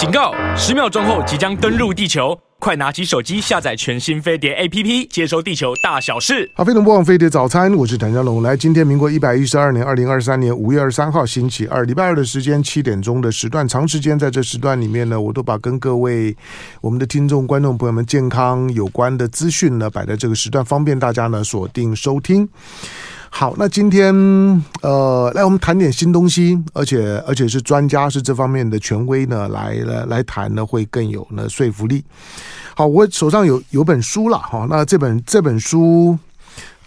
警告！十秒钟后即将登陆地球，快拿起手机下载全新飞碟 APP，接收地球大小事。好，飞龙播放飞碟早餐，我是谭家龙。来，今天民国一百一十二年二零二三年五月二十三号星期二，礼拜二的时间七点钟的时段，长时间在这时段里面呢，我都把跟各位我们的听众观众朋友们健康有关的资讯呢摆在这个时段，方便大家呢锁定收听。好，那今天呃，来我们谈点新东西，而且而且是专家是这方面的权威呢，来来来谈呢，会更有呢说服力。好，我手上有有本书了哈，那这本这本书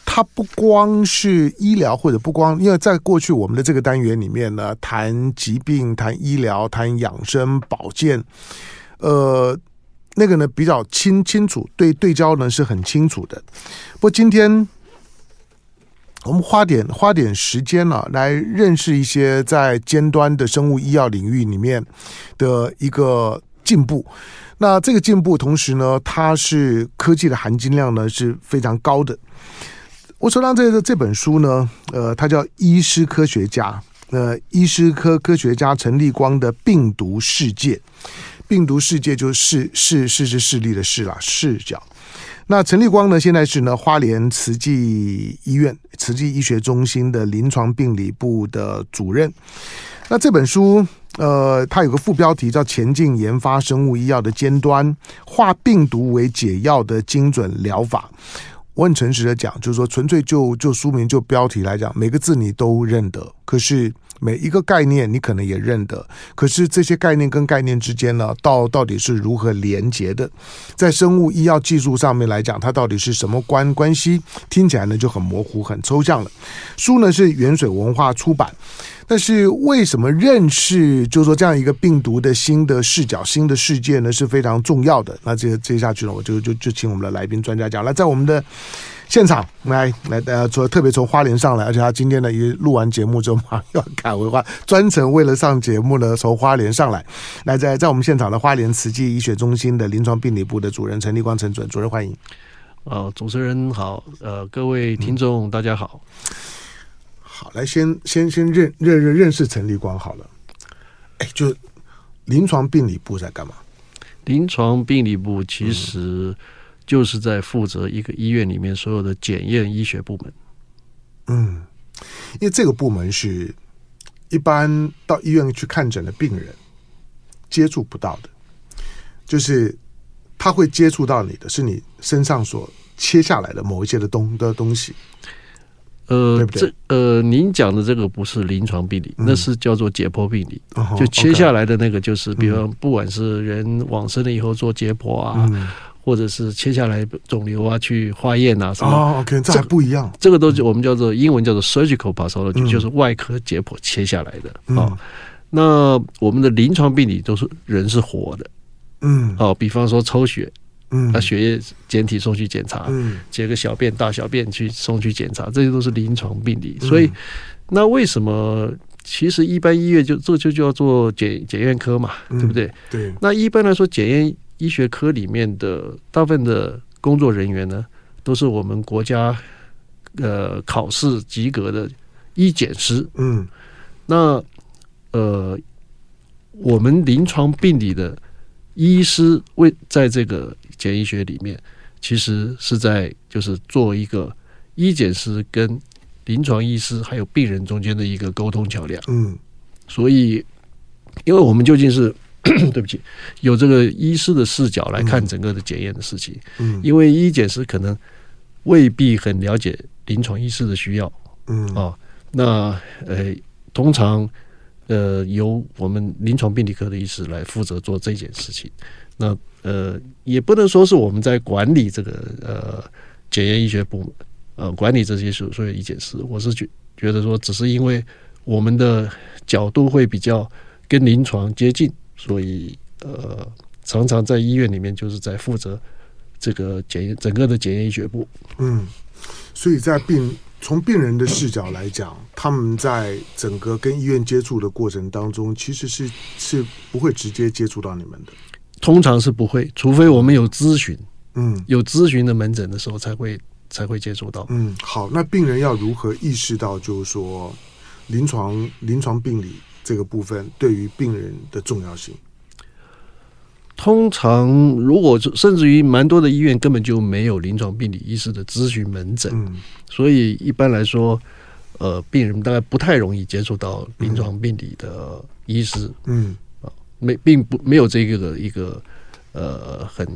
它不光是医疗，或者不光，因为在过去我们的这个单元里面呢，谈疾病、谈医疗、谈养生保健，呃，那个呢比较清清楚，对对焦呢是很清楚的。不过今天。我们花点花点时间呢、啊，来认识一些在尖端的生物医药领域里面的一个进步。那这个进步，同时呢，它是科技的含金量呢是非常高的。我手上这个这本书呢，呃，它叫《医师科学家》，呃，医师科科学家陈立光的病毒世界，病毒世界就是视视是视力的视啦，视角。那陈立光呢，现在是呢花莲慈济医院慈济医学中心的临床病理部的主任。那这本书，呃，它有个副标题叫《前进研发生物医药的尖端，化病毒为解药的精准疗法》。我很诚实的讲，就是说，纯粹就就书名就标题来讲，每个字你都认得，可是。每一个概念你可能也认得，可是这些概念跟概念之间呢，到到底是如何连接的？在生物医药技术上面来讲，它到底是什么关关系？听起来呢就很模糊、很抽象了。书呢是原水文化出版，但是为什么认识就是说这样一个病毒的新的视角、新的世界呢是非常重要的？那这接下去呢，我就就就请我们的来宾专家讲。那，在我们的。现场来来呃，从特别从花莲上来，而且他今天呢，一录完节目之后马上 要赶回花，专程为了上节目呢，从花莲上来。来，在在我们现场的花莲慈济医学中心的临床病理部的主任陈立光陈主任，主任欢迎。呃，主持人好，呃，各位听众、嗯、大家好。好，来先先先认认认认识陈立光好了。哎，就临床病理部在干嘛？临床病理部其实、嗯。就是在负责一个医院里面所有的检验医学部门。嗯，因为这个部门是一般到医院去看诊的病人接触不到的，就是他会接触到你的是你身上所切下来的某一些的东的东西。呃，对对？这呃，您讲的这个不是临床病理，嗯、那是叫做解剖病理。哦、就切下来的那个，就是、嗯、比方不管是人往生了以后做解剖啊。嗯或者是切下来肿瘤啊，去化验啊什么？哦，OK，这还不一样。这个都是我们叫做英文叫做 surgical pathology，嗯，就是外科解剖切下来的。嗯，哦，那我们的临床病理都是人是活的。嗯，哦，比方说抽血，嗯，把血液检体送去检查，嗯，解个小便、大小便去送去检查，这些都是临床病理。所以，那为什么其实一般医院就这就叫做检检验科嘛，对不对？对。那一般来说，检验。医学科里面的大部分的工作人员呢，都是我们国家呃考试及格的医检师。嗯，那呃，我们临床病理的医师为在这个检验医学里面，其实是在就是做一个医检师跟临床医师还有病人中间的一个沟通桥梁。嗯，所以，因为我们究竟是。对不起，有这个医师的视角来看整个的检验的事情。嗯，因为医检师可能未必很了解临床医师的需要。嗯啊、哦，那呃，通常呃由我们临床病理科的医师来负责做这件事情。那呃，也不能说是我们在管理这个呃检验医学部门，呃，管理这些所所有医检师。我是觉觉得说，只是因为我们的角度会比较跟临床接近。所以，呃，常常在医院里面就是在负责这个检验整个的检验医学部。嗯，所以在病从病人的视角来讲，他们在整个跟医院接触的过程当中，其实是是不会直接接触到你们的。通常是不会，除非我们有咨询，嗯，有咨询的门诊的时候才会才会接触到。嗯，好，那病人要如何意识到，就是说临床临床病理？这个部分对于病人的重要性，通常如果甚至于蛮多的医院根本就没有临床病理医师的咨询门诊，嗯，所以一般来说，呃，病人大概不太容易接触到临床病理的医师，嗯。啊，没并不没有这个的一个呃很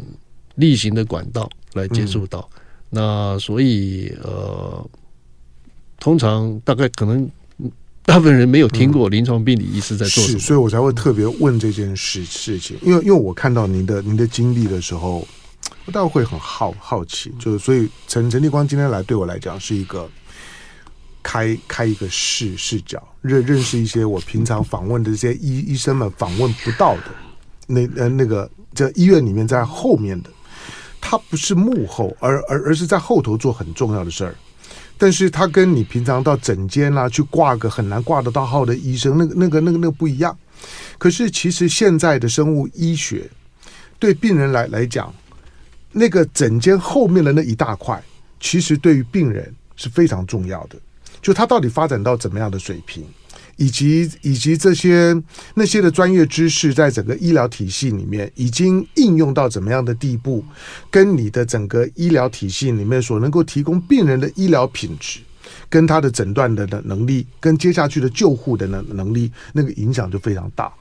例行的管道来接触到，嗯、那所以呃，通常大概可能。大部分人没有听过临床病理医师在做什么，是，所以我才会特别问这件事事情。因为，因为我看到您的您的经历的时候，我倒会很好好奇。就是，所以陈陈立光今天来，对我来讲是一个开开一个视视角，认认识一些我平常访问的这些医医生们访问不到的那呃那个在医院里面在后面的，他不是幕后，而而而是在后头做很重要的事儿。但是他跟你平常到诊间啦去挂个很难挂得到号的医生，那个、那个、那个、那个不一样。可是其实现在的生物医学对病人来来讲，那个诊间后面的那一大块，其实对于病人是非常重要的。就他到底发展到怎么样的水平？以及以及这些那些的专业知识，在整个医疗体系里面已经应用到怎么样的地步，跟你的整个医疗体系里面所能够提供病人的医疗品质，跟他的诊断的的能力，跟接下去的救护的能能力，那个影响就非常大。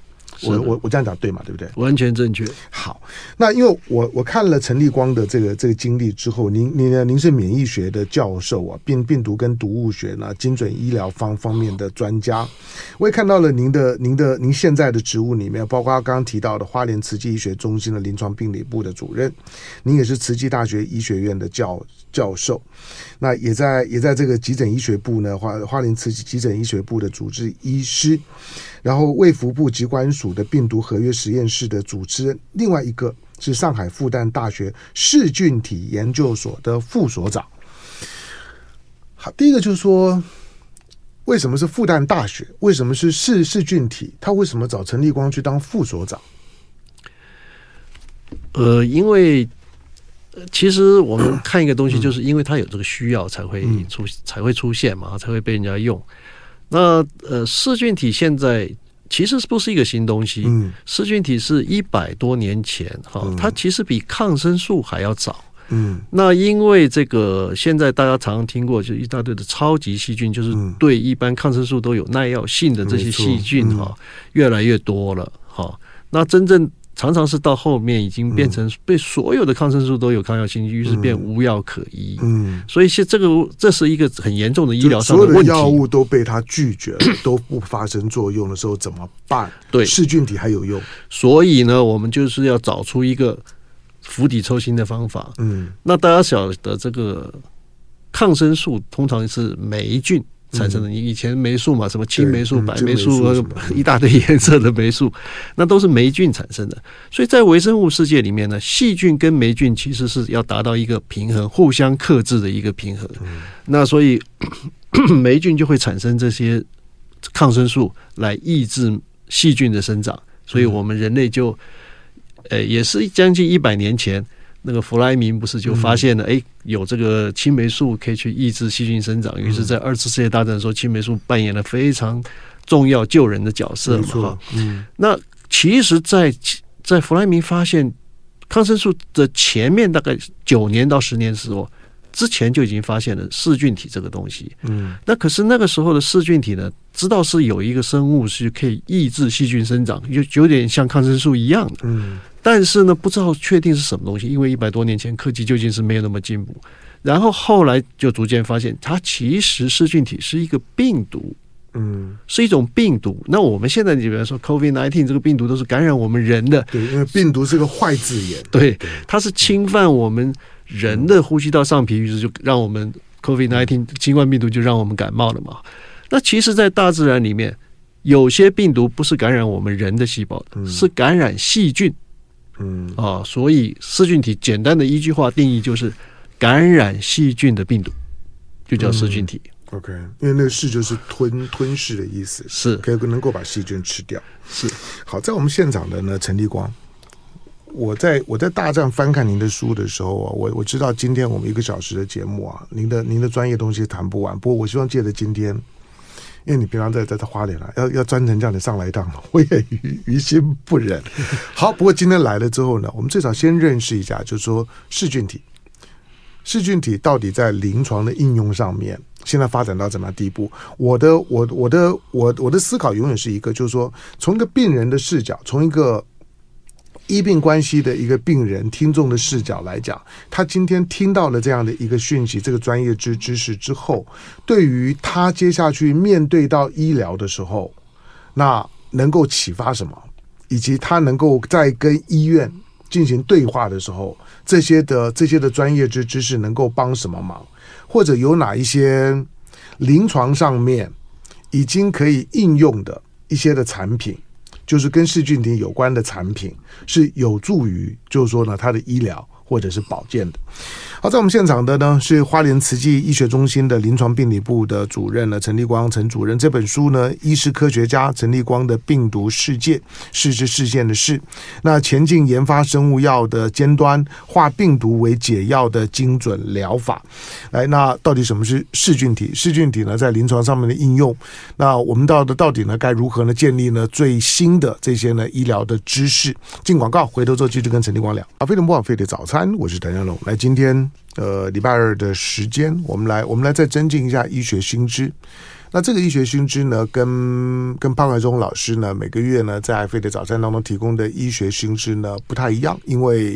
我我我这样讲对吗？对不对？完全正确。好，那因为我我看了陈立光的这个这个经历之后，您您呢？您是免疫学的教授啊，病病毒跟毒物学呢，精准医疗方方面的专家。我也看到了您的您的您现在的职务里面，包括刚刚提到的花莲慈济医学中心的临床病理部的主任，您也是慈济大学医学院的教教授。那也在也在这个急诊医学部呢，花花莲慈济急诊医学部的主治医师。然后卫福部疾管署的病毒合约实验室的主持人，另外一个是上海复旦大学噬菌体研究所的副所长。好，第一个就是说，为什么是复旦大学？为什么是噬噬菌体？他为什么找陈立光去当副所长？呃，因为其实我们看一个东西，就是因为它有这个需要才会出、嗯、才会出现嘛，才会被人家用。那呃，噬菌体现在其实是不是一个新东西？嗯，噬菌体是一百多年前哈，它其实比抗生素还要早。嗯，那因为这个现在大家常常听过，就一大堆的超级细菌，就是对一般抗生素都有耐药性的这些细菌哈，越来越多了哈。那真正常常是到后面已经变成被所有的抗生素都有抗药性，于是变无药可医。嗯，所以现这个这是一个很严重的医疗上的问题。所有的药物都被他拒绝了，都不发生作用的时候怎么办？对，噬菌体还有用。所以呢，我们就是要找出一个釜底抽薪的方法。嗯，那大家晓得这个抗生素通常是霉菌。产生的，你以前霉素嘛，什么青霉素、白霉素，一大堆颜色的霉素，那都是霉菌产生的。所以在微生物世界里面呢，细菌跟霉菌其实是要达到一个平衡，互相克制的一个平衡。那所以 霉菌就会产生这些抗生素来抑制细菌的生长。所以我们人类就，呃，也是将近一百年前。那个弗莱明不是就发现了，哎，有这个青霉素可以去抑制细菌生长，于是，在二次世界大战的时候，青霉素扮演了非常重要救人的角色嘛。哈，嗯，那其实在，在在弗莱明发现抗生素的前面大概九年到十年的时候，之前就已经发现了噬菌体这个东西。嗯，那可是那个时候的噬菌体呢，知道是有一个生物是可以抑制细菌生长，就有点像抗生素一样的。嗯。但是呢，不知道确定是什么东西，因为一百多年前科技究竟是没有那么进步。然后后来就逐渐发现，它其实噬菌体是一个病毒，嗯，是一种病毒。那我们现在，你比方说 COVID nineteen 这个病毒都是感染我们人的，对，因为病毒是个坏字眼，对，它是侵犯我们人的呼吸道上皮，于是就让我们 COVID nineteen 新冠病毒就让我们感冒了嘛。那其实，在大自然里面，有些病毒不是感染我们人的细胞的，是感染细菌。嗯啊，所以噬菌体简单的一句话定义就是感染细菌的病毒，就叫噬菌体。嗯、OK，因为那个噬就是吞吞噬的意思，是可以能够把细菌吃掉。是好，在我们现场的呢，陈立光，我在我在大站翻看您的书的时候啊，我我知道今天我们一个小时的节目啊，您的您的专业东西谈不完，不过我希望借着今天。因为你平常在在在花莲了，要要专程叫你上来一趟，我也于于心不忍。好，不过今天来了之后呢，我们最少先认识一下，就是说噬菌体，噬菌体到底在临床的应用上面，现在发展到怎么样地步？我的我我的我我的思考永远是一个，就是说从一个病人的视角，从一个。医病关系的一个病人听众的视角来讲，他今天听到了这样的一个讯息，这个专业知知识之后，对于他接下去面对到医疗的时候，那能够启发什么，以及他能够在跟医院进行对话的时候，这些的这些的专业知知识能够帮什么忙，或者有哪一些临床上面已经可以应用的一些的产品。就是跟噬菌体有关的产品是有助于，就是说呢，它的医疗或者是保健的。好，在我们现场的呢是花莲慈济医学中心的临床病理部的主任呢陈立光陈主任。这本书呢，医师科学家陈立光的病毒世界，世是事件的事。那前进研发生物药的尖端，化病毒为解药的精准疗法。来，那到底什么是噬菌体？噬菌体呢，在临床上面的应用。那我们到的到底呢，该如何呢建立呢最新的这些呢医疗的知识？进广告，回头之后继续跟陈立光聊。啊，非常不枉费的早餐，我是谭家龙。来，今天。呃，礼拜二的时间，我们来，我们来再增进一下医学新知。那这个医学新知呢，跟跟潘怀忠老师呢，每个月呢在飞的早餐当中提供的医学新知呢不太一样，因为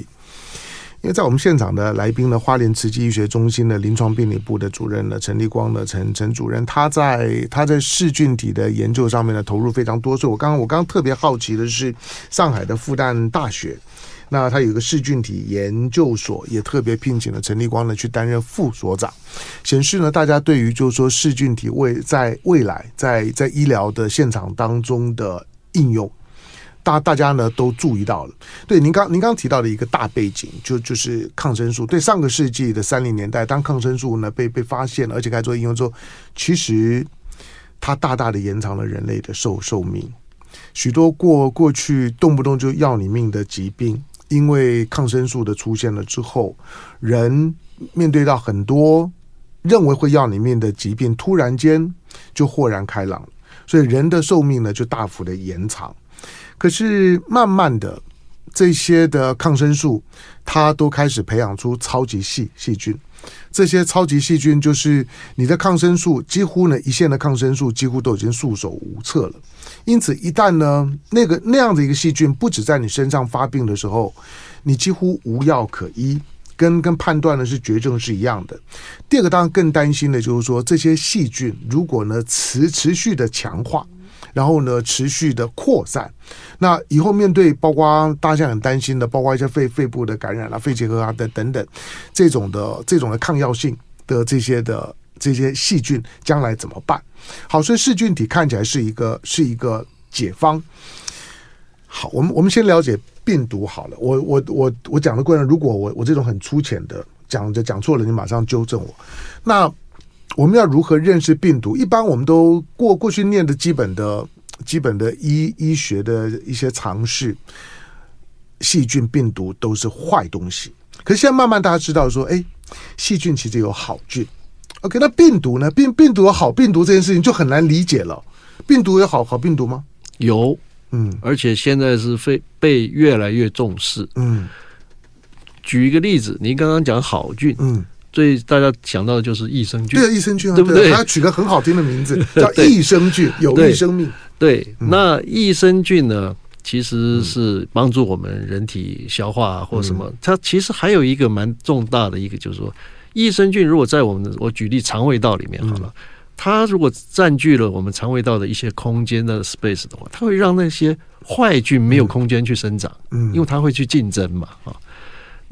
因为在我们现场的来宾呢，花莲慈济医学中心的临床病理部的主任呢，陈立光呢，陈陈主任，他在他在噬菌体的研究上面呢投入非常多，所以我刚刚我刚刚特别好奇的是，上海的复旦大学。那他有一个噬菌体研究所，也特别聘请了陈立光呢去担任副所长，显示呢大家对于就是说噬菌体未在未来在在医疗的现场当中的应用，大大家呢都注意到了。对，您刚您刚提到的一个大背景，就就是抗生素。对，上个世纪的三零年代，当抗生素呢被被发现了，而且开始做应用之后，其实它大大的延长了人类的寿寿命，许多过过去动不动就要你命的疾病。因为抗生素的出现了之后，人面对到很多认为会要你命的疾病，突然间就豁然开朗，所以人的寿命呢就大幅的延长。可是慢慢的，这些的抗生素它都开始培养出超级细细菌。这些超级细菌就是你的抗生素，几乎呢一线的抗生素几乎都已经束手无策了。因此，一旦呢那个那样的一个细菌不止在你身上发病的时候，你几乎无药可医，跟跟判断的是绝症是一样的。第二个当然更担心的就是说，这些细菌如果呢持持续的强化。然后呢，持续的扩散，那以后面对包括大家很担心的，包括一些肺肺部的感染啊、肺结核啊等等等这种的这种的抗药性的这些的这些细菌，将来怎么办？好，所以噬菌体看起来是一个是一个解方。好，我们我们先了解病毒好了。我我我我讲的过程，如果我我这种很粗浅的讲着讲错了，你马上纠正我。那。我们要如何认识病毒？一般我们都过过去念的基本的、基本的医医学的一些常识，细菌、病毒都是坏东西。可是现在慢慢大家知道说，哎，细菌其实有好菌。OK，那病毒呢？病病毒有好病毒这件事情就很难理解了。病毒有好好病毒吗？有，嗯，而且现在是非被越来越重视。嗯，举一个例子，您刚刚讲好菌，嗯。最大家想到的就是益生菌，对益生菌啊，对不对？还要取个很好听的名字，叫益生菌，有益生命。对，那益生菌呢，其实是帮助我们人体消化或什么。它其实还有一个蛮重大的一个，就是说，益生菌如果在我们的，我举例肠胃道里面好了，它如果占据了我们肠胃道的一些空间的 space 的话，它会让那些坏菌没有空间去生长，嗯，因为它会去竞争嘛，啊。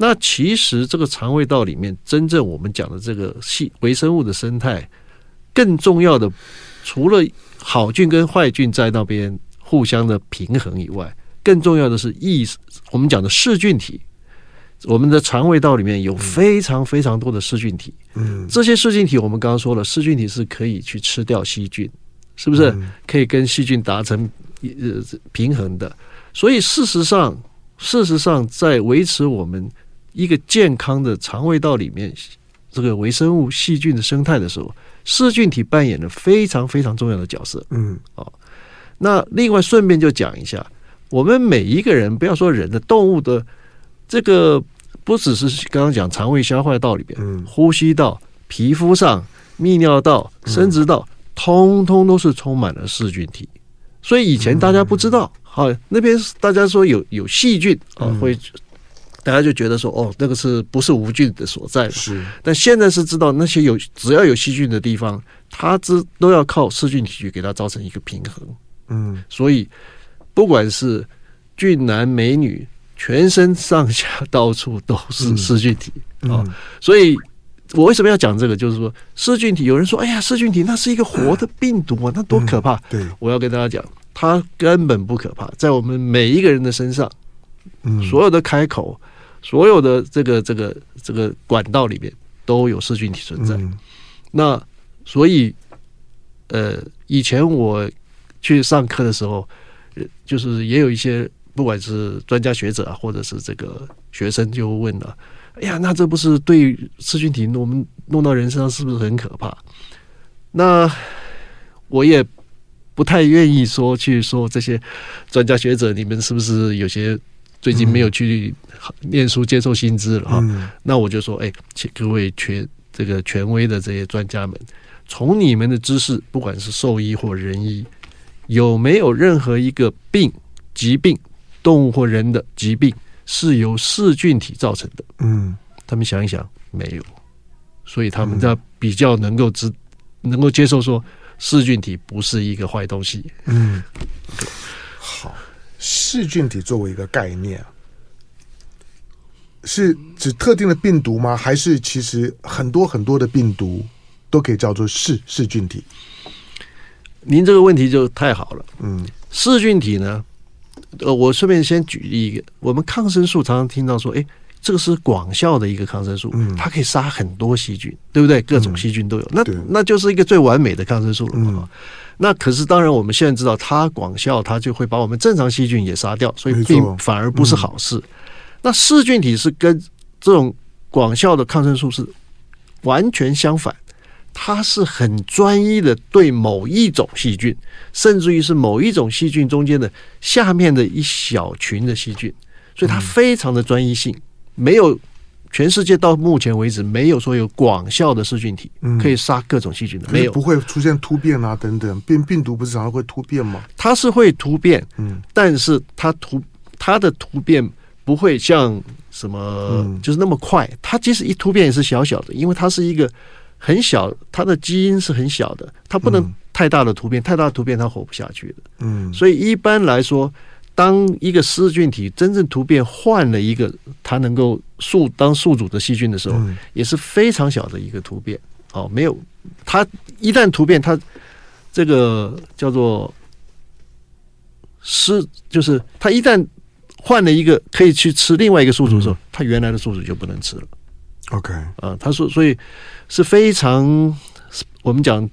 那其实这个肠胃道里面，真正我们讲的这个细微生物的生态，更重要的，除了好菌跟坏菌在那边互相的平衡以外，更重要的是益，我们讲的噬菌体。我们的肠胃道里面有非常非常多的噬菌体。嗯，这些噬菌体我们刚刚说了，噬菌体是可以去吃掉细菌，是不是？可以跟细菌达成呃平衡的。所以事实上，事实上在维持我们一个健康的肠胃道里面，这个微生物细菌的生态的时候，噬菌体扮演了非常非常重要的角色。嗯，哦，那另外顺便就讲一下，我们每一个人，不要说人的，动物的这个，不只是刚刚讲肠胃消化道里边，嗯，呼吸道、皮肤上、泌尿道、生殖道，通通都是充满了噬菌体。所以以前大家不知道，好，那边大家说有有细菌啊，会。大家就觉得说，哦，那个是不是无菌的所在？是。但现在是知道那些有只要有细菌的地方，它之都要靠噬菌体去给它造成一个平衡。嗯，所以不管是俊男美女，全身上下到处都是噬菌体啊。所以我为什么要讲这个？就是说噬菌体，有人说，哎呀，噬菌体那是一个活的病毒啊，那多可怕！对，我要跟大家讲，它根本不可怕，在我们每一个人的身上，嗯，所有的开口。所有的这个这个这个管道里面都有噬菌体存在。嗯、那所以，呃，以前我去上课的时候，就是也有一些不管是专家学者啊，或者是这个学生就问了：“哎呀，那这不是对噬菌体我们弄到人身上是不是很可怕？”那我也不太愿意说去说这些专家学者，你们是不是有些？最近没有去念书接受薪资了哈，嗯、那我就说，哎，请各位权这个权威的这些专家们，从你们的知识，不管是兽医或人医，有没有任何一个病疾病，动物或人的疾病是由噬菌体造成的？嗯，他们想一想，没有，所以他们在比较能够知，能够接受说噬菌体不是一个坏东西。嗯，好。噬菌体作为一个概念，是指特定的病毒吗？还是其实很多很多的病毒都可以叫做噬噬菌体？您这个问题就太好了。嗯，噬菌体呢？呃，我顺便先举例一个，我们抗生素常常听到说，哎，这个是广效的一个抗生素，嗯，它可以杀很多细菌，对不对？各种细菌都有，嗯、那那就是一个最完美的抗生素了嘛。嗯那可是当然，我们现在知道它广效，它就会把我们正常细菌也杀掉，所以并反而不是好事。嗯、那噬菌体是跟这种广效的抗生素是完全相反，它是很专一的对某一种细菌，甚至于是某一种细菌中间的下面的一小群的细菌，所以它非常的专一性，没有。全世界到目前为止没有说有广效的噬菌体可以杀各种细菌的，没有，不会出现突变啊等等。病病毒不是常常会突变吗？它是会突变，嗯，但是它突它的突变不会像什么就是那么快。它即使一突变也是小小的，因为它是一个很小，它的基因是很小的，它不能太大的突变，太大的突变它活不下去的。嗯，所以一般来说。当一个噬菌体真正突变换了一个它能够宿当宿主的细菌的时候，也是非常小的一个突变。哦，没有，它一旦突变，它这个叫做失，就是它一旦换了一个可以去吃另外一个宿主的时候，它原来的宿主就不能吃了。OK，啊，他说，所以是非常我们讲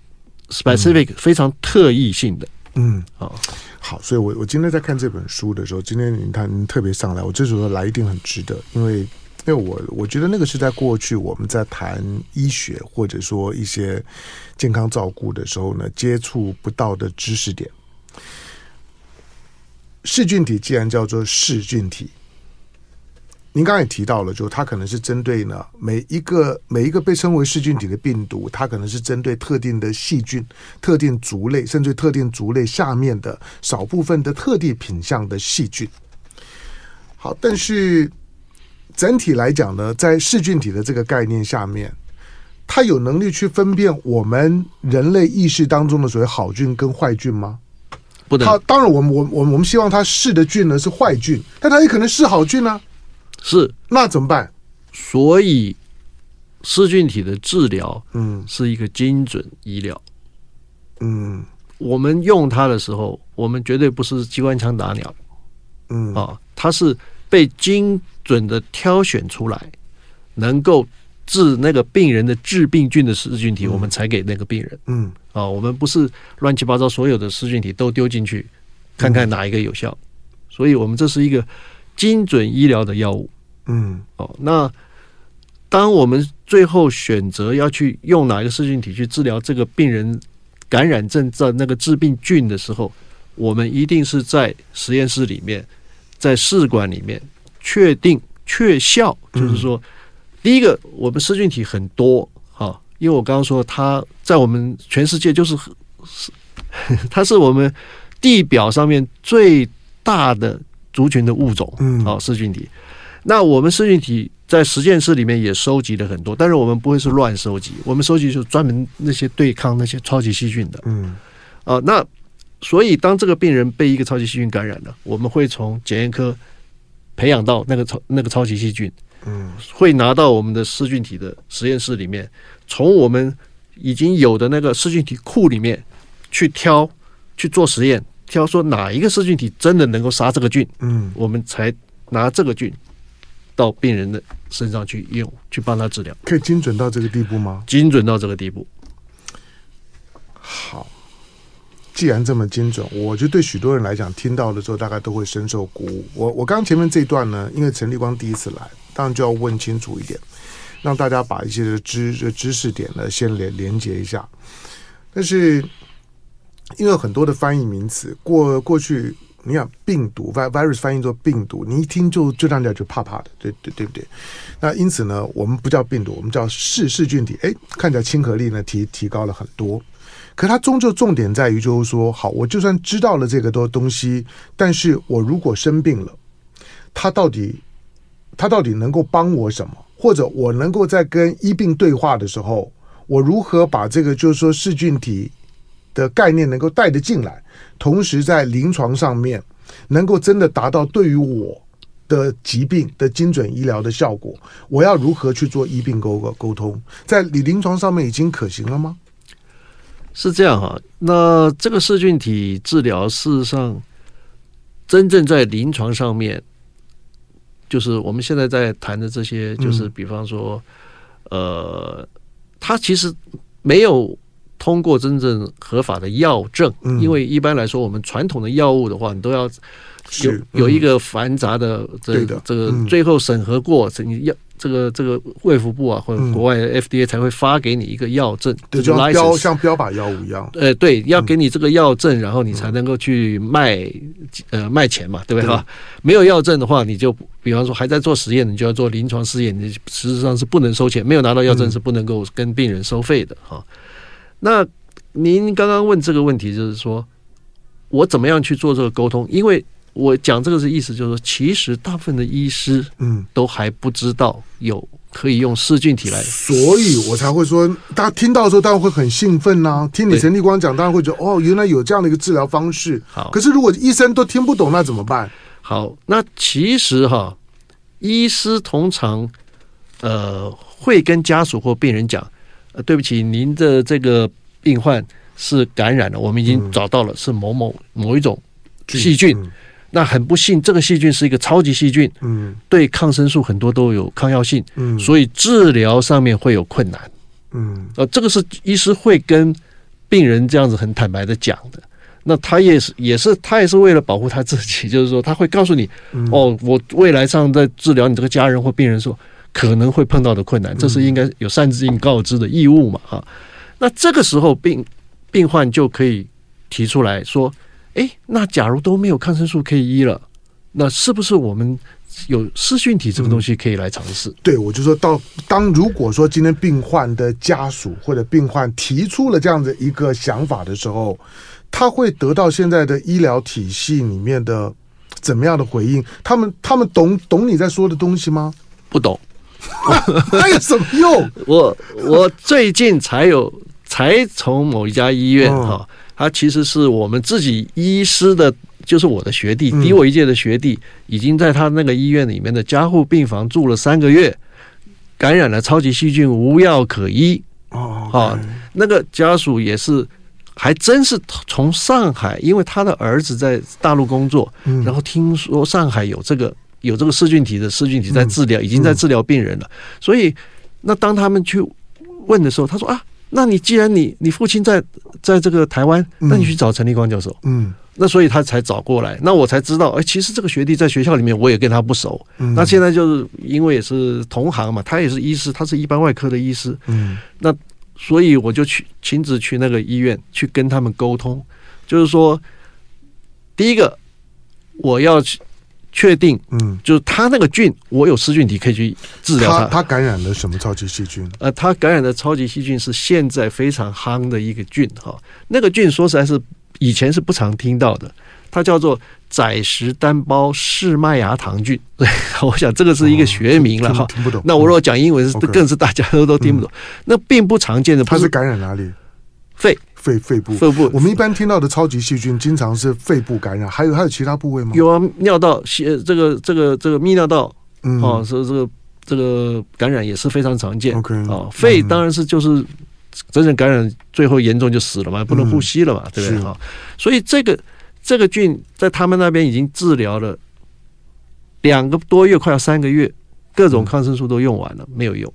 specific 非常特异性的。嗯，好。好，所以我我今天在看这本书的时候，今天你看您特别上来，我这时候来一定很值得，因为因为我我觉得那个是在过去我们在谈医学或者说一些健康照顾的时候呢，接触不到的知识点。噬菌体既然叫做噬菌体。您刚才也提到了，就它可能是针对呢每一个每一个被称为噬菌体的病毒，它可能是针对特定的细菌、特定族类，甚至特定族类下面的少部分的特定品相的细菌。好，但是整体来讲呢，在噬菌体的这个概念下面，它有能力去分辨我们人类意识当中的所谓好菌跟坏菌吗？不能。它当然，我们我我我们希望它噬的菌呢是坏菌，但它也可能是好菌呢、啊。是，那怎么办？所以噬菌体的治疗，嗯，是一个精准医疗。嗯，我们用它的时候，我们绝对不是机关枪打鸟。嗯啊，它是被精准的挑选出来，能够治那个病人的致病菌的噬菌体，我们才给那个病人。嗯啊，我们不是乱七八糟所有的噬菌体都丢进去，看看哪一个有效。所以我们这是一个精准医疗的药物。嗯，哦，那当我们最后选择要去用哪一个噬菌体去治疗这个病人感染症的那个致病菌的时候，我们一定是在实验室里面，在试管里面确定确效，就是说，第一个，我们噬菌体很多，哈，因为我刚刚说它在我们全世界就是是，它是我们地表上面最大的族群的物种，嗯，好，噬菌体。那我们噬菌体在实验室里面也收集了很多，但是我们不会是乱收集，我们收集就是专门那些对抗那些超级细菌的，嗯，啊，那所以当这个病人被一个超级细菌感染了，我们会从检验科培养到那个超那个超级细菌，嗯，会拿到我们的噬菌体的实验室里面，从我们已经有的那个噬菌体库里面去挑去做实验，挑说哪一个噬菌体真的能够杀这个菌，嗯，我们才拿这个菌。到病人的身上去用，去帮他治疗，可以精准到这个地步吗？精准到这个地步。好，既然这么精准，我觉得对许多人来讲，听到的时候大概都会深受鼓舞。我我刚前面这一段呢，因为陈立光第一次来，当然就要问清楚一点，让大家把一些的知知识点呢先连连接一下。但是因为很多的翻译名词过过去。你想病毒，virus 翻译做病毒，你一听就就让人家就怕怕的，对对对不对？那因此呢，我们不叫病毒，我们叫噬噬菌体。哎，看起来亲和力呢提提高了很多。可它终究重点在于，就是说，好，我就算知道了这个多东西，但是我如果生病了，它到底它到底能够帮我什么？或者我能够在跟医病对话的时候，我如何把这个就是说噬菌体的概念能够带得进来？同时，在临床上面能够真的达到对于我的疾病的精准医疗的效果，我要如何去做医病沟沟通？在你临床上面已经可行了吗？是这样哈，那这个噬菌体治疗，事实上真正在临床上面，就是我们现在在谈的这些，就是比方说，呃，它其实没有。通过真正合法的药证，因为一般来说，我们传统的药物的话，你都要有有一个繁杂的这这个最后审核过，你要这个这个卫福部啊或者国外的 FDA 才会发给你一个药证，就像标像标靶药物一样。呃，对，要给你这个药证，然后你才能够去卖呃卖钱嘛，对不对？哈？没有药证的话，你就比方说还在做实验，你就要做临床试验，你实际上是不能收钱，没有拿到药证是不能够跟病人收费的哈。那您刚刚问这个问题，就是说我怎么样去做这个沟通？因为我讲这个是意思，就是说，其实大部分的医师，嗯，都还不知道有可以用噬菌体来，所以我才会说，大家听到的时候当然会很兴奋呐、啊。听你陈立光讲，当然会觉得哦，原来有这样的一个治疗方式。好，可是如果医生都听不懂，那怎么办？好，那其实哈，医师通常呃会跟家属或病人讲。对不起，您的这个病患是感染了，我们已经找到了是某某某一种细菌。那很不幸，这个细菌是一个超级细菌，嗯，对抗生素很多都有抗药性，嗯，所以治疗上面会有困难，嗯，呃，这个是医师会跟病人这样子很坦白的讲的。那他也是，也是他也是为了保护他自己，就是说他会告诉你，哦，我未来上在治疗你这个家人或病人说。可能会碰到的困难，这是应该有擅自性告知的义务嘛？哈，那这个时候病病患就可以提出来说：“诶，那假如都没有抗生素可以医了，那是不是我们有噬菌体这个东西可以来尝试？”对，我就说到当如果说今天病患的家属或者病患提出了这样的一个想法的时候，他会得到现在的医疗体系里面的怎么样的回应？他们他们懂懂你在说的东西吗？不懂。那有什么用？我我最近才有才从某一家医院哈，他其实是我们自己医师的，就是我的学弟，低我一届的学弟，已经在他那个医院里面的加护病房住了三个月，感染了超级细菌，无药可医。哦，好，那个家属也是，还真是从上海，因为他的儿子在大陆工作，然后听说上海有这个。有这个噬菌体的噬菌体在治疗，已经在治疗病人了。所以，那当他们去问的时候，他说啊，那你既然你你父亲在在这个台湾，那你去找陈立光教授。嗯，那所以他才找过来，那我才知道，哎，其实这个学弟在学校里面我也跟他不熟。嗯，那现在就是因为也是同行嘛，他也是医师，他是一般外科的医师。嗯，那所以我就去亲自去那个医院去跟他们沟通，就是说，第一个我要去。确定，嗯，就是他那个菌，我有噬菌体可以去治疗他。他感染了什么超级细菌？呃，他感染的超级细菌是现在非常夯的一个菌哈。那个菌说实在是以前是不常听到的，它叫做载石单胞氏麦芽糖菌。对，我想这个是一个学名了哈。听不懂。那我如果讲英文是更是大家都都听不懂。那并不常见的，它是感染哪里？肺。肺肺部，肺部。我们一般听到的超级细菌，经常是肺部感染，还有还有其他部位吗？有啊，尿道、这个这个这个泌尿道，嗯，哦，是这个这个感染也是非常常见。OK，哦，肺当然是就是真正感染，最后严重就死了嘛，不能呼吸了嘛，对不对？哈，所以这个这个菌在他们那边已经治疗了两个多月，快要三个月，各种抗生素都用完了，没有用。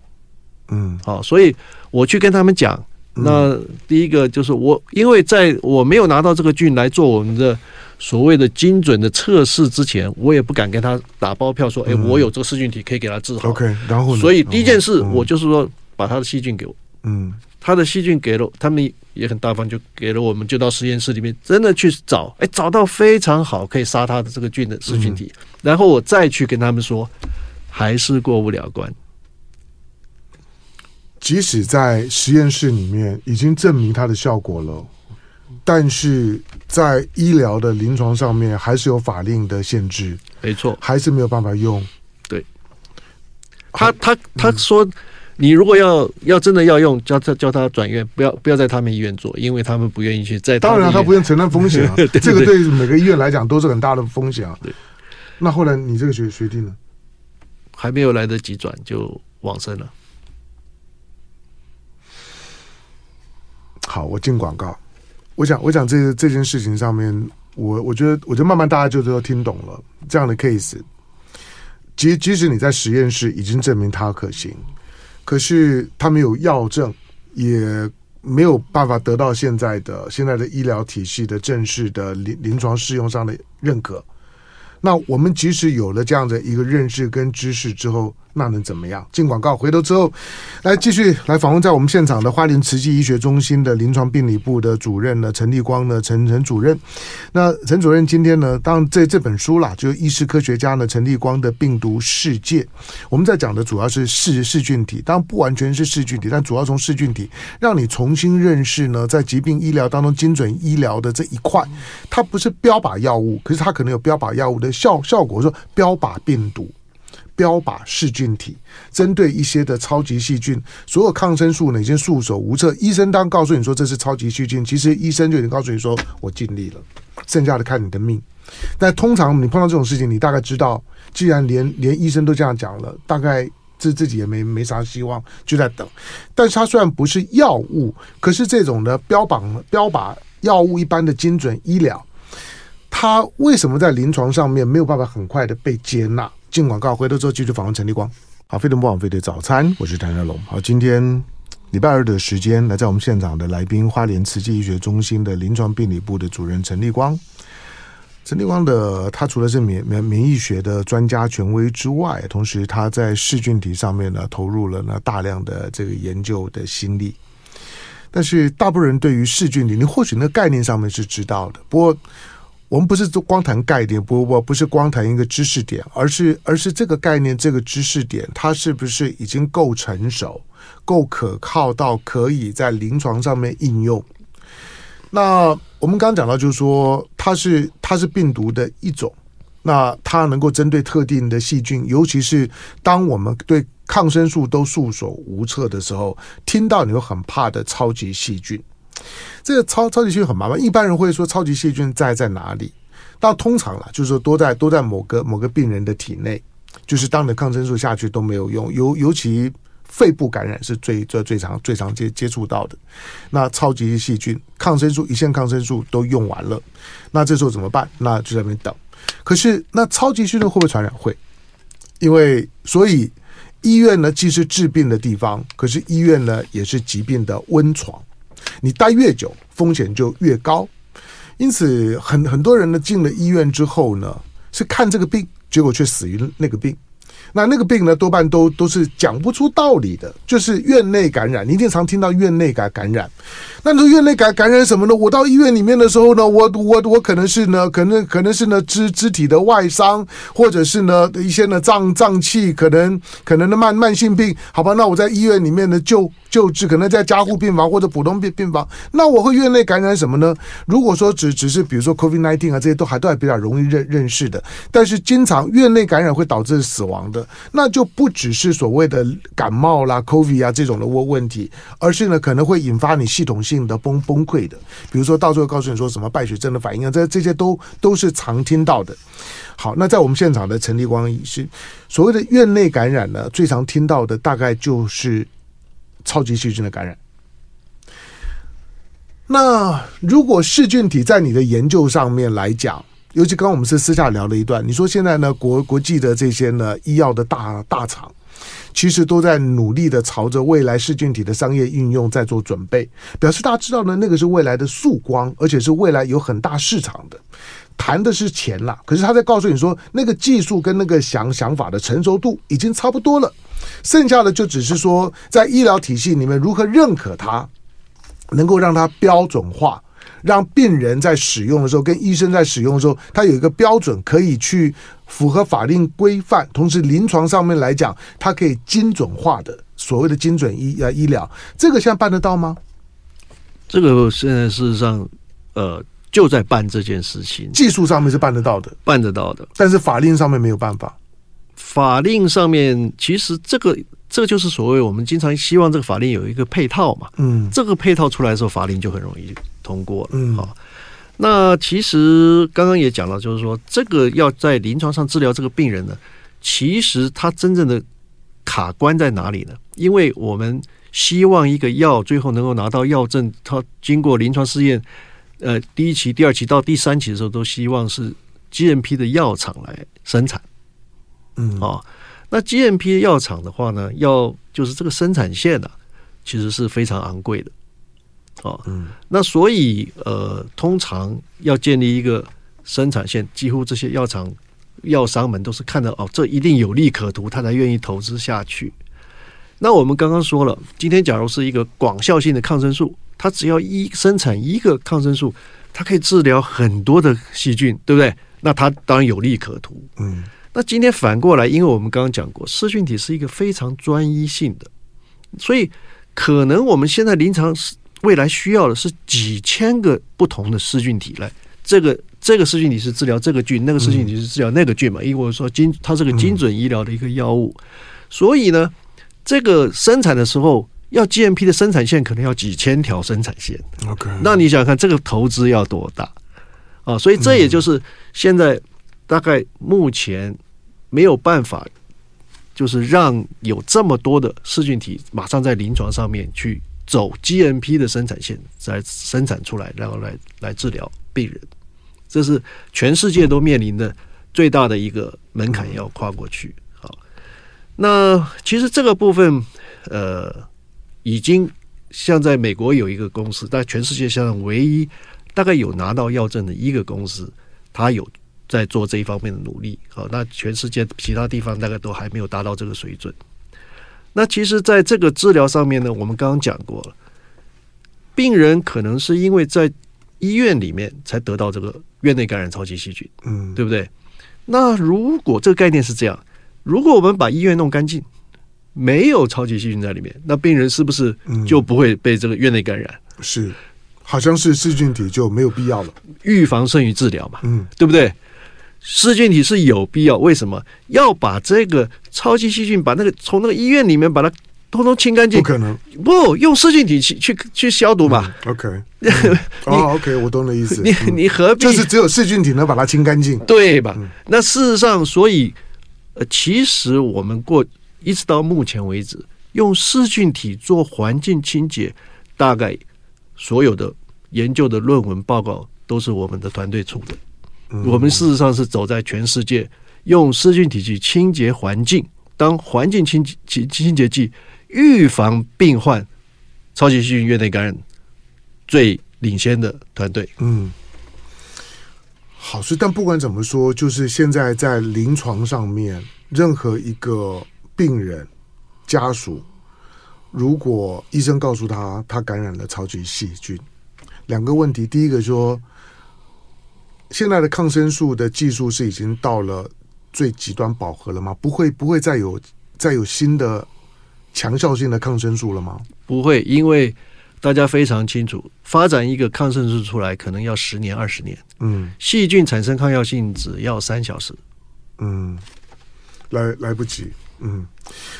嗯，好，所以我去跟他们讲。那第一个就是我，因为在我没有拿到这个菌来做我们的所谓的精准的测试之前，我也不敢跟他打包票说，哎，我有这个噬菌体可以给他治好。OK，然后所以第一件事，我就是说把他的细菌给我，嗯，他的细菌给了，他们也很大方，就给了我们，就到实验室里面真的去找，哎，找到非常好可以杀他的这个菌的噬菌体，然后我再去跟他们说，还是过不了关。即使在实验室里面已经证明它的效果了，但是在医疗的临床上面还是有法令的限制，没错，还是没有办法用。对，他他他说，你如果要要真的要用，叫他叫他转院，不要不要在他们医院做，因为他们不愿意去在。当然，他不愿承担风险啊，这个对每个医院来讲都是很大的风险啊。对，那后来你这个学学弟呢？还没有来得及转就往生了。好，我进广告。我想，我想这这件事情上面，我我觉得，我觉得慢慢大家就都听懂了这样的 case。即即使你在实验室已经证明它可行，可是它没有药证，也没有办法得到现在的现在的医疗体系的正式的临临床试用上的认可。那我们即使有了这样的一个认识跟知识之后，那能怎么样？进广告，回头之后来继续来访问在我们现场的花莲慈济医学中心的临床病理部的主任呢，陈立光呢，陈陈主任。那陈主任今天呢，当这这本书啦，就是医师科学家呢陈立光的《病毒世界》，我们在讲的主要是噬噬菌体，当然不完全是噬菌体，但主要从噬菌体让你重新认识呢，在疾病医疗当中精准医疗的这一块，它不是标靶药物，可是它可能有标靶药物的效效果，说标靶病毒。标靶噬菌体针对一些的超级细菌，所有抗生素呢已经束手无策。医生当告诉你说这是超级细菌，其实医生就已经告诉你说我尽力了，剩下的看你的命。但通常你碰到这种事情，你大概知道，既然连连医生都这样讲了，大概自自己也没没啥希望，就在等。但是它虽然不是药物，可是这种的标榜标靶药物一般的精准医疗，它为什么在临床上面没有办法很快的被接纳？进广告，回头之后继续访问陈立光。好，飞碟不枉费的早餐，我是谭家龙。好，今天礼拜二的时间，来在我们现场的来宾，花莲慈济医学中心的临床病理部的主任陈立光。陈立光的他除了是免免免疫学的专家权威之外，同时他在噬菌体上面呢投入了呢大量的这个研究的心力。但是大部分人对于噬菌体，你或许那概念上面是知道的，不过。我们不是光谈概念，不不不是光谈一个知识点，而是而是这个概念、这个知识点，它是不是已经够成熟、够可靠到可以在临床上面应用？那我们刚刚讲到，就是说它是它是病毒的一种，那它能够针对特定的细菌，尤其是当我们对抗生素都束手无策的时候，听到你会很怕的超级细菌。这个超超级细菌很麻烦，一般人会说超级细菌在在哪里？但通常啦，就是说多在多在某个某个病人的体内，就是当你的抗生素下去都没有用，尤尤其肺部感染是最最最常最常接接触到的。那超级细菌抗生素一线抗生素都用完了，那这时候怎么办？那就在那边等。可是那超级细菌会不会传染？会，因为所以。医院呢，既是治病的地方，可是医院呢，也是疾病的温床。你待越久，风险就越高。因此，很很多人呢，进了医院之后呢，是看这个病，结果却死于那个病。那那个病呢，多半都都是讲不出道理的，就是院内感染。你一定常听到院内感感染。那你说院内感感染什么呢？我到医院里面的时候呢，我我我可能是呢，可能可能是呢肢肢体的外伤，或者是呢一些呢脏脏器可能可能的慢慢性病。好吧，那我在医院里面呢就救治，可能在加护病房或者普通病病房。那我会院内感染什么呢？如果说只只是比如说 COVID-19 啊这些都还都还比较容易认认识的，但是经常院内感染会导致死亡的，那就不只是所谓的感冒啦、COVID 啊这种的问问题，而是呢可能会引发你系统性。性的崩崩溃的，比如说到最后告诉你说什么败血症的反应啊，这这些都都是常听到的。好，那在我们现场的陈立光医师，所谓的院内感染呢，最常听到的大概就是超级细菌的感染。那如果噬菌体在你的研究上面来讲，尤其刚刚我们是私下聊了一段，你说现在呢国国际的这些呢医药的大大厂。其实都在努力的朝着未来噬菌体的商业应用在做准备，表示大家知道呢，那个是未来的曙光，而且是未来有很大市场的，谈的是钱啦。可是他在告诉你说，那个技术跟那个想想法的成熟度已经差不多了，剩下的就只是说，在医疗体系里面如何认可它，能够让它标准化。让病人在使用的时候，跟医生在使用的时候，他有一个标准可以去符合法令规范，同时临床上面来讲，它可以精准化的所谓的精准医呃医疗，这个现在办得到吗？这个现在事实上，呃，就在办这件事情，技术上面是办得到的，办得到的，但是法令上面没有办法。法令上面其实这个这个就是所谓我们经常希望这个法令有一个配套嘛，嗯，这个配套出来的时候，法令就很容易。通过了，嗯，好。那其实刚刚也讲了，就是说这个要在临床上治疗这个病人呢，其实他真正的卡关在哪里呢？因为我们希望一个药最后能够拿到药证，它经过临床试验，呃，第一期、第二期到第三期的时候，都希望是 GMP 的药厂来生产，嗯，啊，那 GMP 的药厂的话呢，要就是这个生产线呢，其实是非常昂贵的。哦，嗯，那所以呃，通常要建立一个生产线，几乎这些药厂、药商们都是看到哦，这一定有利可图，他才愿意投资下去。那我们刚刚说了，今天假如是一个广效性的抗生素，它只要一生产一个抗生素，它可以治疗很多的细菌，对不对？那它当然有利可图。嗯，那今天反过来，因为我们刚刚讲过，噬菌体是一个非常专一性的，所以可能我们现在临床是。未来需要的是几千个不同的噬菌体来，这个这个噬菌体是治疗这个菌，那个噬菌体是治疗那个菌嘛？因为我说精，它是个精准医疗的一个药物，所以呢，这个生产的时候要 GMP 的生产线可能要几千条生产线。OK，那你想想看这个投资要多大啊？所以这也就是现在大概目前没有办法，就是让有这么多的噬菌体马上在临床上面去。走 GMP 的生产线再生产出来，然后来来治疗病人，这是全世界都面临的最大的一个门槛要跨过去。好，那其实这个部分，呃，已经像在美国有一个公司，在全世界上唯一大概有拿到药证的一个公司，它有在做这一方面的努力。好，那全世界其他地方大概都还没有达到这个水准。那其实，在这个治疗上面呢，我们刚刚讲过了，病人可能是因为在医院里面才得到这个院内感染超级细菌，嗯，对不对？那如果这个概念是这样，如果我们把医院弄干净，没有超级细菌在里面，那病人是不是就不会被这个院内感染？嗯，是，好像是细菌体就没有必要了，预防胜于治疗嘛，嗯，对不对？噬菌体是有必要，为什么要把这个超级细菌把那个从那个医院里面把它通通清干净？不可能，不用噬菌体去去去消毒嘛。嗯、OK，哦、嗯 oh,，OK，我懂的意思。你你何必？就是只有噬菌体能把它清干净，对吧？嗯、那事实上，所以呃，其实我们过一直到目前为止，用噬菌体做环境清洁，大概所有的研究的论文报告都是我们的团队出的。我们事实上是走在全世界用湿菌体去清洁环境，当环境清洁清洁剂预防病患超级细菌院内感染最领先的团队。嗯，好，事，但不管怎么说，就是现在在临床上面，任何一个病人家属，如果医生告诉他他感染了超级细菌，两个问题，第一个说，现在的抗生素的技术是已经到了最极端饱和了吗？不会，不会再有再有新的强效性的抗生素了吗？不会，因为。大家非常清楚，发展一个抗生素出来可能要十年二十年。嗯，细菌产生抗药性只要三小时。嗯，来来不及。嗯，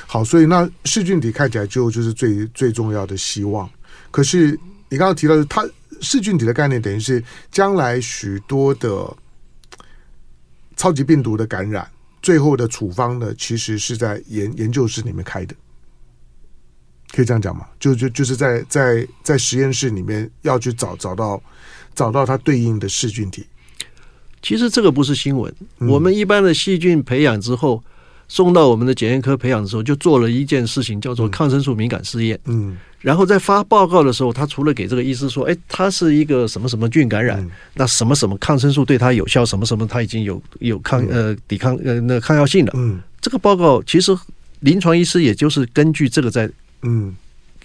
好，所以那细菌体看起来就就是最最重要的希望。可是你刚刚提到的，它噬菌体的概念，等于是将来许多的超级病毒的感染，最后的处方呢，其实是在研研究室里面开的。可以这样讲吗？就就就是在在在实验室里面要去找找到找到它对应的噬菌体。其实这个不是新闻。嗯、我们一般的细菌培养之后，送到我们的检验科培养的时候，就做了一件事情，叫做抗生素敏感试验。嗯，然后在发报告的时候，他除了给这个医师说，哎，他是一个什么什么菌感染，嗯、那什么什么抗生素对他有效，什么什么他已经有有抗呃抵抗呃那抗药性了。嗯，这个报告其实临床医师也就是根据这个在。嗯，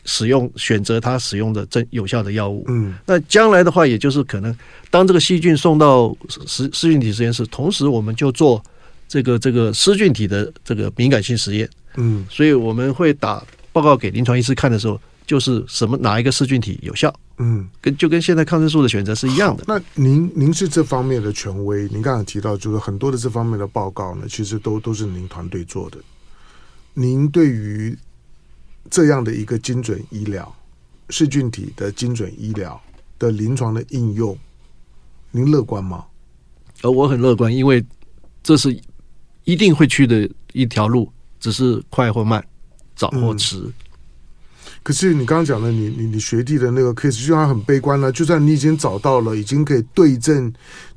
使用选择他使用的真有效的药物。嗯，那将来的话，也就是可能当这个细菌送到噬噬菌体实验室，同时我们就做这个这个噬菌体的这个敏感性实验。嗯，所以我们会打报告给临床医师看的时候，就是什么哪一个噬菌体有效。嗯，跟就跟现在抗生素的选择是一样的。那您您是这方面的权威，您刚才提到就是很多的这方面的报告呢，其实都都是您团队做的。您对于这样的一个精准医疗，噬菌体的精准医疗的临床的应用，您乐观吗？呃，我很乐观，因为这是一定会去的一条路，只是快或慢，早或迟。嗯、可是你刚刚讲的你，你你你学弟的那个 case，就算很悲观了，就算你已经找到了，已经可以对症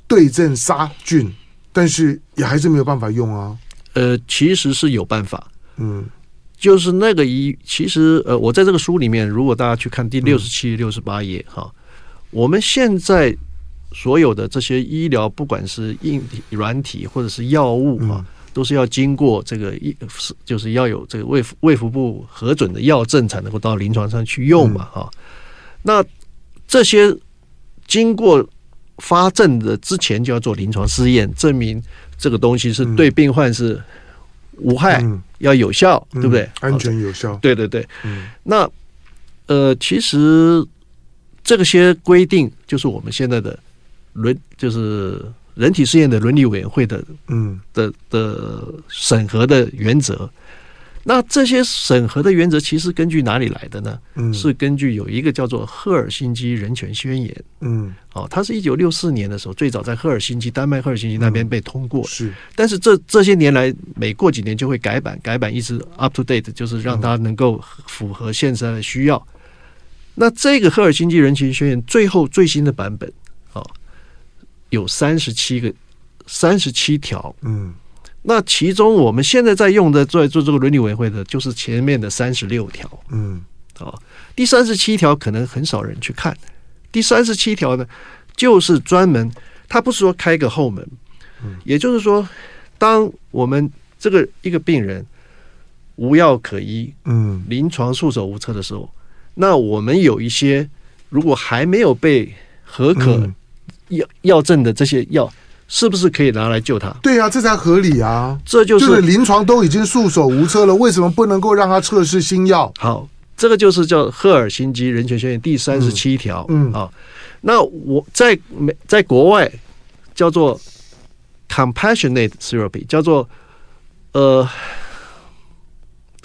对症杀菌，但是也还是没有办法用啊。呃，其实是有办法，嗯。就是那个医，其实呃，我在这个书里面，如果大家去看第六十七、六十八页哈，我们现在所有的这些医疗，不管是硬体、软体或者是药物哈，都是要经过这个一，就是要有这个卫卫福部核准的药证才能够到临床上去用嘛哈。那这些经过发证的之前，就要做临床试验，证明这个东西是对病患是。无害，嗯、要有效，嗯、对不对？安全有效，对对对。嗯、那呃，其实这些规定就是我们现在的伦，就是人体试验的伦理委员会的，嗯的的审核的原则。那这些审核的原则其实根据哪里来的呢？嗯，是根据有一个叫做《赫尔辛基人权宣言》。嗯，哦，它是一九六四年的时候，最早在赫尔辛基，丹麦赫尔辛基那边被通过。是，但是这这些年来，每过几年就会改版，改版一直 up to date，就是让它能够符合现在的需要。那这个《赫尔辛基人权宣言》最后最新的版本，哦，有三十七个，三十七条。嗯。那其中我们现在在用的在做这个伦理委员会的，就是前面的三十六条，嗯，啊，第三十七条可能很少人去看。第三十七条呢，就是专门，他不是说开个后门，嗯，也就是说，当我们这个一个病人无药可医，嗯，临床束手无策的时候，那我们有一些如果还没有被合可药药证的这些药。是不是可以拿来救他？对啊，这才合理啊！这就是临床都已经束手无策了，为什么不能够让他测试新药？好，这个就是叫《赫尔辛基人权宣言》第三十七条。嗯啊，那我在美在国外叫做 compassionate therapy，叫做呃，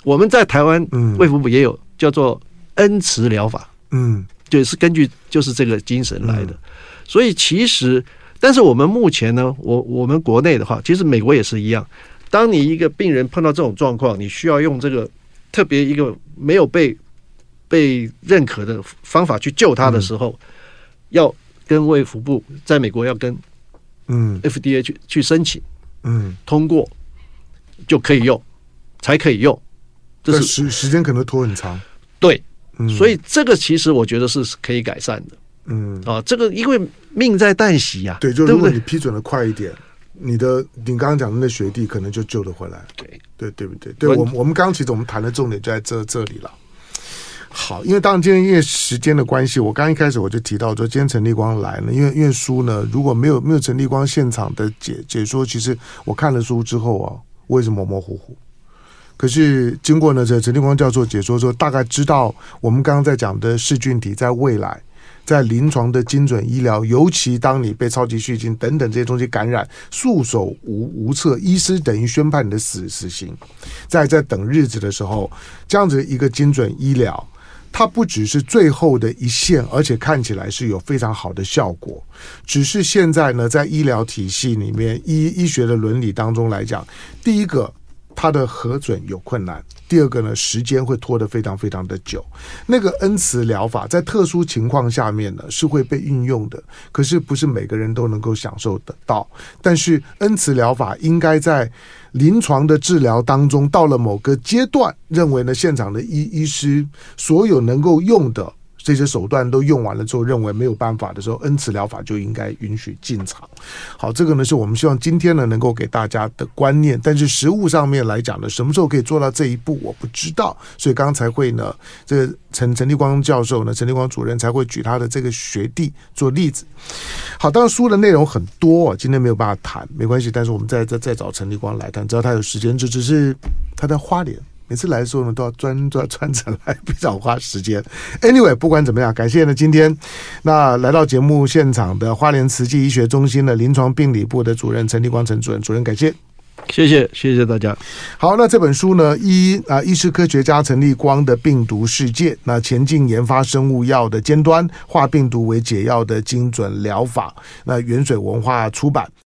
我们在台湾卫福部也有叫做恩慈疗法。嗯，就是根据就是这个精神来的，嗯、所以其实。但是我们目前呢，我我们国内的话，其实美国也是一样。当你一个病人碰到这种状况，你需要用这个特别一个没有被被认可的方法去救他的时候，嗯、要跟卫福部在美国要跟嗯 FDA 去去申请，嗯，通过就可以用。才可以用，这是时时间可能拖很长。对，嗯，所以这个其实我觉得是可以改善的。嗯啊，这个因为命在旦夕呀，对，就如果你批准的快一点，你的你刚刚讲的那学弟可能就救得回来。对对对不对？对我们我们刚刚其实我们谈的重点就在这这里了。好，因为当然今天因为时间的关系，我刚一开始我就提到说，今天陈立光来了，因为因为书呢，如果没有没有陈立光现场的解解说，其实我看了书之后啊，我也是模模糊糊。可是经过呢这陈立光教授解说之后，大概知道我们刚刚在讲的噬菌体在未来。在临床的精准医疗，尤其当你被超级细菌等等这些东西感染，束手无无策，医师等于宣判你的死死刑。在在等日子的时候，这样子一个精准医疗，它不只是最后的一线，而且看起来是有非常好的效果。只是现在呢，在医疗体系里面，医医学的伦理当中来讲，第一个。它的核准有困难。第二个呢，时间会拖得非常非常的久。那个恩慈疗法在特殊情况下面呢，是会被运用的，可是不是每个人都能够享受得到。但是恩慈疗法应该在临床的治疗当中，到了某个阶段，认为呢，现场的医医师所有能够用的。这些手段都用完了之后，认为没有办法的时候，恩慈疗法就应该允许进场。好，这个呢是我们希望今天呢能够给大家的观念。但是实物上面来讲呢，什么时候可以做到这一步，我不知道。所以刚才会呢，这个陈陈立光教授呢，陈立光主任才会举他的这个学弟做例子。好，当然书的内容很多，今天没有办法谈，没关系。但是我们再再再找陈立光来谈，只要他有时间，就只是他在花莲。每次来的时候呢，都要专专专程来，比较花时间。Anyway，不管怎么样，感谢呢今天那来到节目现场的花莲慈济医学中心的临床病理部的主任陈立光陈主任，主任感谢，谢谢谢谢大家。好，那这本书呢，医啊医师科学家陈立光的病毒世界，那前进研发生物药的尖端，化病毒为解药的精准疗法，那远水文化出版。